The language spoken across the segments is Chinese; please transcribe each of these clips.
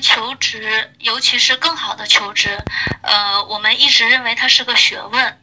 求职，尤其是更好的求职，呃，我们一直认为它是个学问。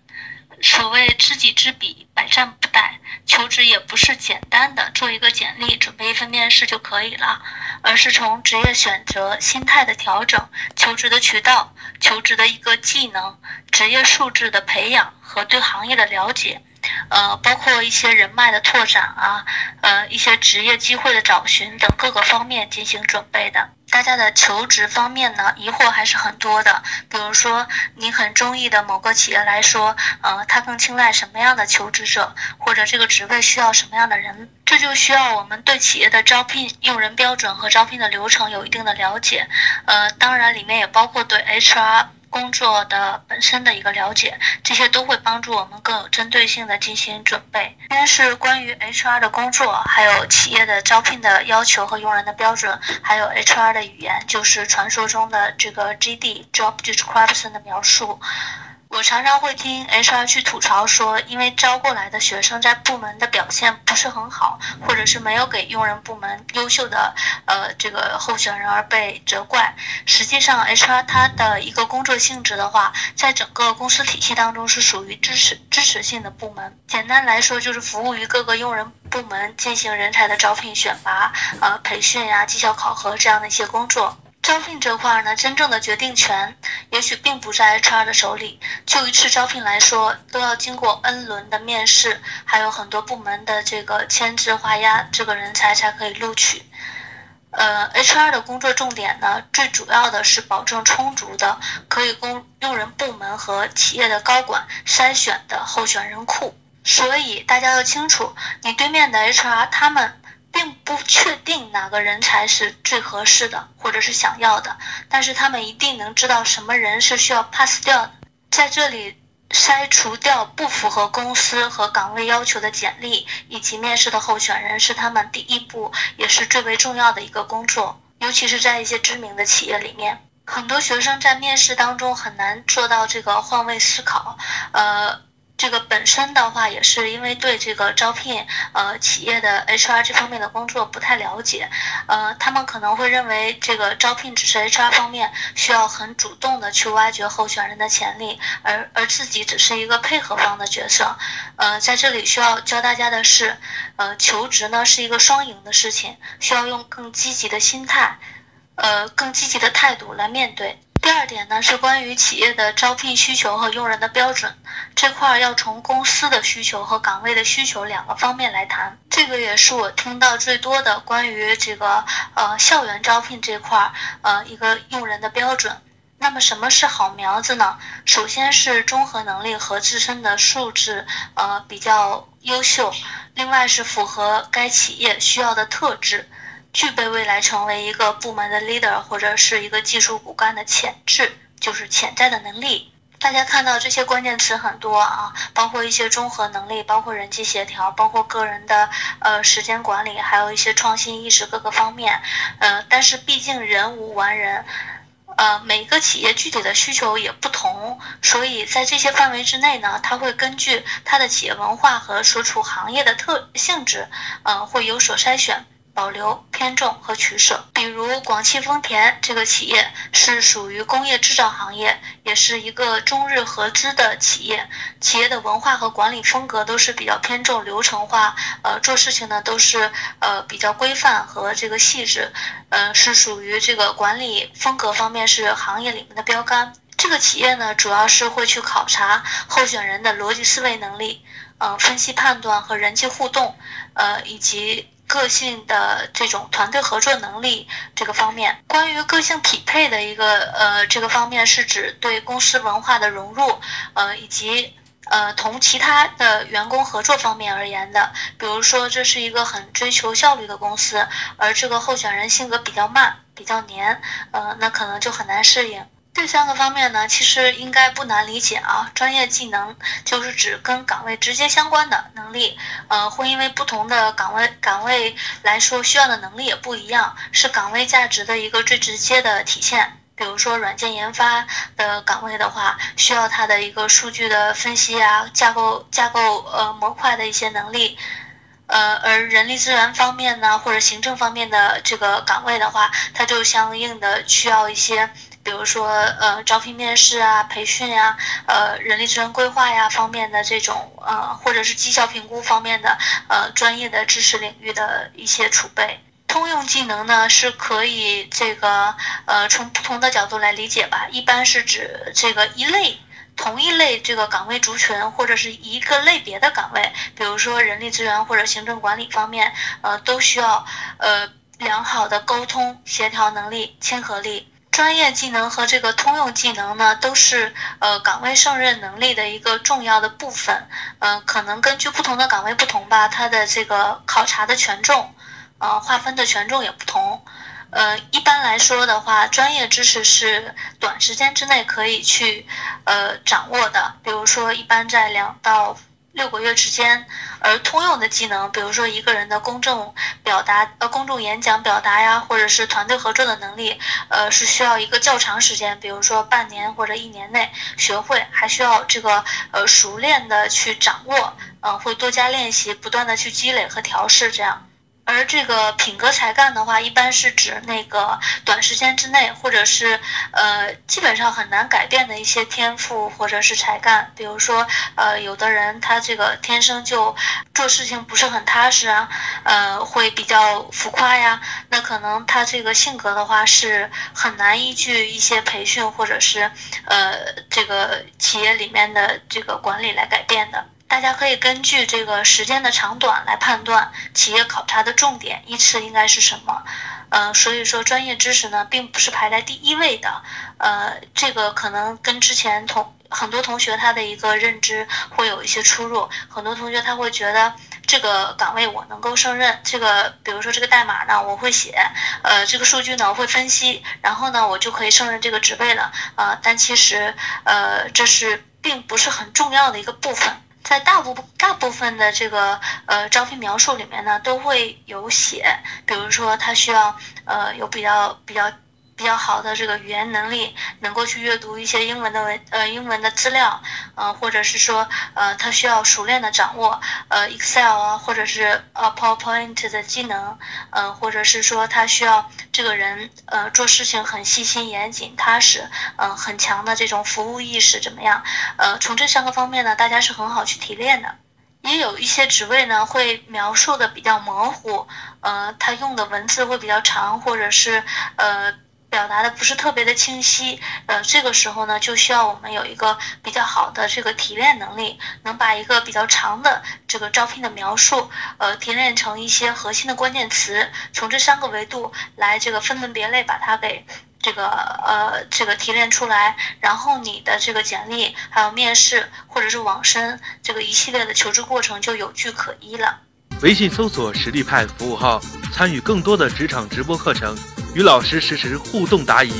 所谓知己知彼，百战不殆。求职也不是简单的做一个简历，准备一份面试就可以了，而是从职业选择、心态的调整、求职的渠道、求职的一个技能、职业素质的培养和对行业的了解。呃，包括一些人脉的拓展啊，呃，一些职业机会的找寻等各个方面进行准备的。大家的求职方面呢，疑惑还是很多的。比如说，你很中意的某个企业来说，呃，他更青睐什么样的求职者，或者这个职位需要什么样的人，这就需要我们对企业的招聘用人标准和招聘的流程有一定的了解。呃，当然里面也包括对 HR。工作的本身的一个了解，这些都会帮助我们更有针对性的进行准备。先是关于 HR 的工作，还有企业的招聘的要求和用人的标准，还有 HR 的语言，就是传说中的这个 GD Job Description 的描述。我常常会听 HR 去吐槽说，因为招过来的学生在部门的表现不是很好，或者是没有给用人部门优秀的呃这个候选人而被责怪。实际上，HR 它的一个工作性质的话，在整个公司体系当中是属于支持支持性的部门。简单来说，就是服务于各个用人部门进行人才的招聘、选拔、呃培训呀、绩效考核这样的一些工作。招聘这块呢，真正的决定权也许并不在 HR 的手里。就一次招聘来说，都要经过 N 轮的面试，还有很多部门的这个签字画押，这个人才才可以录取。呃，HR 的工作重点呢，最主要的是保证充足的可以供用人部门和企业的高管筛选的候选人库。所以大家要清楚，你对面的 HR 他们。并不确定哪个人才是最合适的，或者是想要的，但是他们一定能知道什么人是需要 pass 掉的。在这里筛除掉不符合公司和岗位要求的简历以及面试的候选人，是他们第一步也是最为重要的一个工作。尤其是在一些知名的企业里面，很多学生在面试当中很难做到这个换位思考，呃。这个本身的话，也是因为对这个招聘呃企业的 HR 这方面的工作不太了解，呃，他们可能会认为这个招聘只是 HR 方面需要很主动的去挖掘候选人的潜力，而而自己只是一个配合方的角色。呃，在这里需要教大家的是，呃，求职呢是一个双赢的事情，需要用更积极的心态，呃，更积极的态度来面对。第二点呢，是关于企业的招聘需求和用人的标准这块儿，要从公司的需求和岗位的需求两个方面来谈。这个也是我听到最多的关于这个呃校园招聘这块儿呃一个用人的标准。那么什么是好苗子呢？首先是综合能力和自身的素质呃比较优秀，另外是符合该企业需要的特质。具备未来成为一个部门的 leader 或者是一个技术骨干的潜质，就是潜在的能力。大家看到这些关键词很多啊，包括一些综合能力，包括人际协调，包括个人的呃时间管理，还有一些创新意识各个方面。呃，但是毕竟人无完人，呃，每个企业具体的需求也不同，所以在这些范围之内呢，它会根据它的企业文化和所处行业的特性质，呃，会有所筛选。保留、偏重和取舍。比如广汽丰田这个企业是属于工业制造行业，也是一个中日合资的企业。企业的文化和管理风格都是比较偏重流程化，呃，做事情呢都是呃比较规范和这个细致，呃，是属于这个管理风格方面是行业里面的标杆。这个企业呢，主要是会去考察候选人的逻辑思维能力，呃，分析判断和人际互动，呃，以及。个性的这种团队合作能力这个方面，关于个性匹配的一个呃这个方面，是指对公司文化的融入，呃以及呃同其他的员工合作方面而言的。比如说，这是一个很追求效率的公司，而这个候选人性格比较慢、比较黏，呃那可能就很难适应。这三个方面呢，其实应该不难理解啊。专业技能就是指跟岗位直接相关的能力，呃，会因为不同的岗位岗位来说需要的能力也不一样，是岗位价值的一个最直接的体现。比如说软件研发的岗位的话，需要它的一个数据的分析啊，架构架构呃模块的一些能力。呃，而人力资源方面呢，或者行政方面的这个岗位的话，它就相应的需要一些，比如说呃招聘面试啊、培训呀、呃人力资源规划呀方面的这种呃，或者是绩效评估方面的呃专业的知识领域的一些储备。通用技能呢，是可以这个呃从不同的角度来理解吧，一般是指这个一类。同一类这个岗位族群或者是一个类别的岗位，比如说人力资源或者行政管理方面，呃，都需要呃良好的沟通协调能力、亲和力。专业技能和这个通用技能呢，都是呃岗位胜任能力的一个重要的部分。嗯，可能根据不同的岗位不同吧，它的这个考察的权重，呃，划分的权重也不同。呃，一般来说的话，专业知识是短时间之内可以去呃掌握的，比如说一般在两到六个月之间。而通用的技能，比如说一个人的公众表达、呃公众演讲表达呀，或者是团队合作的能力，呃是需要一个较长时间，比如说半年或者一年内学会，还需要这个呃熟练的去掌握，嗯，会多加练习，不断的去积累和调试这样。而这个品格才干的话，一般是指那个短时间之内，或者是呃基本上很难改变的一些天赋或者是才干。比如说，呃，有的人他这个天生就做事情不是很踏实啊，呃，会比较浮夸呀。那可能他这个性格的话是很难依据一些培训或者是呃这个企业里面的这个管理来改变的。大家可以根据这个时间的长短来判断企业考察的重点依次应该是什么。呃，所以说专业知识呢，并不是排在第一位的。呃，这个可能跟之前同很多同学他的一个认知会有一些出入。很多同学他会觉得这个岗位我能够胜任，这个比如说这个代码呢我会写，呃，这个数据呢我会分析，然后呢我就可以胜任这个职位了。呃，但其实呃这是并不是很重要的一个部分。在大部大部分的这个呃招聘描述里面呢，都会有写，比如说他需要呃有比较比较。比较好的这个语言能力，能够去阅读一些英文的文呃英文的资料，呃或者是说呃他需要熟练的掌握呃 Excel 啊或者是呃 PowerPoint 的技能，呃或者是说他需要这个人呃做事情很细心严谨踏实，嗯很强的这种服务意识怎么样？呃从这三个方面呢，大家是很好去提炼的。也有一些职位呢会描述的比较模糊，呃他用的文字会比较长，或者是呃。表达的不是特别的清晰，呃，这个时候呢，就需要我们有一个比较好的这个提炼能力，能把一个比较长的这个招聘的描述，呃，提炼成一些核心的关键词，从这三个维度来这个分门别类把它给这个呃这个提炼出来，然后你的这个简历还有面试或者是网申这个一系列的求职过程就有据可依了。微信搜索实力派服务号，参与更多的职场直播课程。与老师实时互动答疑。